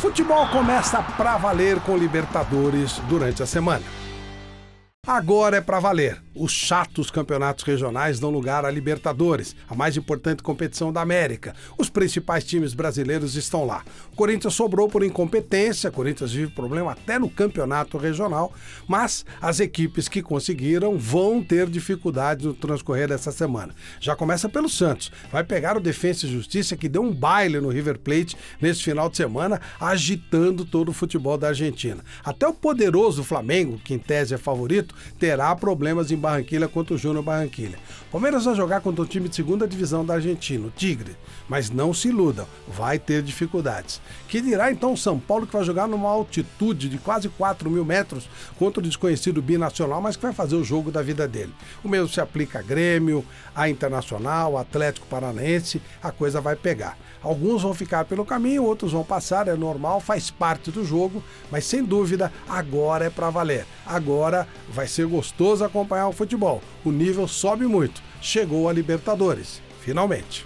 Futebol começa pra valer com Libertadores durante a semana. Agora é para valer. Os chatos campeonatos regionais dão lugar à Libertadores, a mais importante competição da América. Os principais times brasileiros estão lá. O Corinthians sobrou por incompetência, o Corinthians vive problema até no campeonato regional, mas as equipes que conseguiram vão ter dificuldades no transcorrer dessa semana. Já começa pelo Santos. Vai pegar o Defensa e Justiça que deu um baile no River Plate nesse final de semana, agitando todo o futebol da Argentina. Até o poderoso Flamengo, que em tese é favorito, terá problemas em Barranquilha contra o Júnior Barranquilha. Palmeiras vai jogar contra o time de segunda divisão da Argentina, o Tigre, mas não se iludam, vai ter dificuldades. Que dirá então o São Paulo que vai jogar numa altitude de quase 4 mil metros contra o desconhecido binacional, mas que vai fazer o jogo da vida dele. O mesmo se aplica a Grêmio, a Internacional, Atlético Paranaense, a coisa vai pegar. Alguns vão ficar pelo caminho, outros vão passar, é normal, faz parte do jogo, mas sem dúvida agora é para valer. Agora vai ser gostoso acompanhar o futebol. O nível sobe muito. Chegou a Libertadores, finalmente.